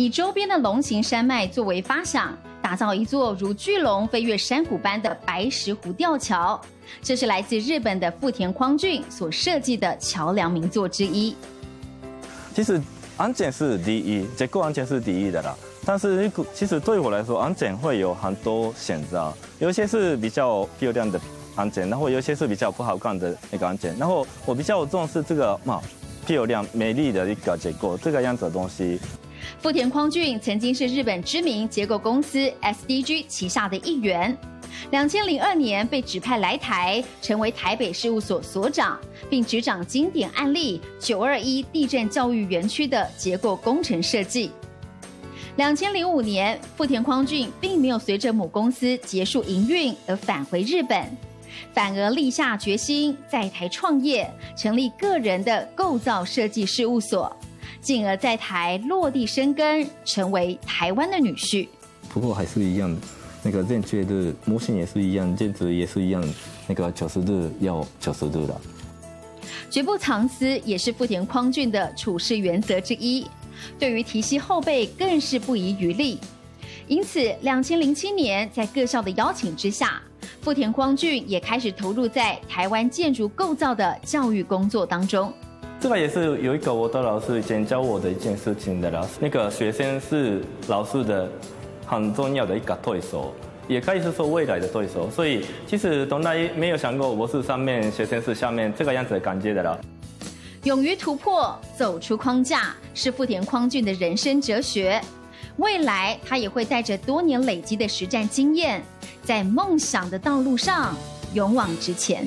以周边的龙形山脉作为发想，打造一座如巨龙飞越山谷般的白石湖吊桥。这是来自日本的富田匡俊所设计的桥梁名作之一。其实安检是第一，结构安检是第一的啦。但是其实对我来说，安检会有很多选择，有些是比较漂亮的安检，然后有些是比较不好看的那个安检。然后我比较重视这个嘛漂亮美丽的一个结构，这个样子的东西。富田匡俊曾经是日本知名结构公司 SDG 旗下的一员。两千零二年被指派来台，成为台北事务所所长，并执掌经典案例九二一地震教育园区的结构工程设计。两千零五年，富田匡俊并没有随着母公司结束营运而返回日本，反而立下决心在台创业，成立个人的构造设计事务所，进而在台落地生根，成为台湾的女婿。不过还是一样的。那个正确的模型也是一样，镜子也是一样，那个九十度要九十度的。绝不藏私也是富田匡俊的处事原则之一，对于提携后辈更是不遗余力。因此，两千零七年在各校的邀请之下，富田匡俊也开始投入在台湾建筑构造的教育工作当中。这个也是有一个我的老师以前教我的一件事情的老师，那个学生是老师的。很重要的一个对手，也可以是说未来的对手。所以其实从来没有想过我是上面，学生是下面这个样子的感觉的了。勇于突破，走出框架，是富田匡俊的人生哲学。未来他也会带着多年累积的实战经验，在梦想的道路上勇往直前。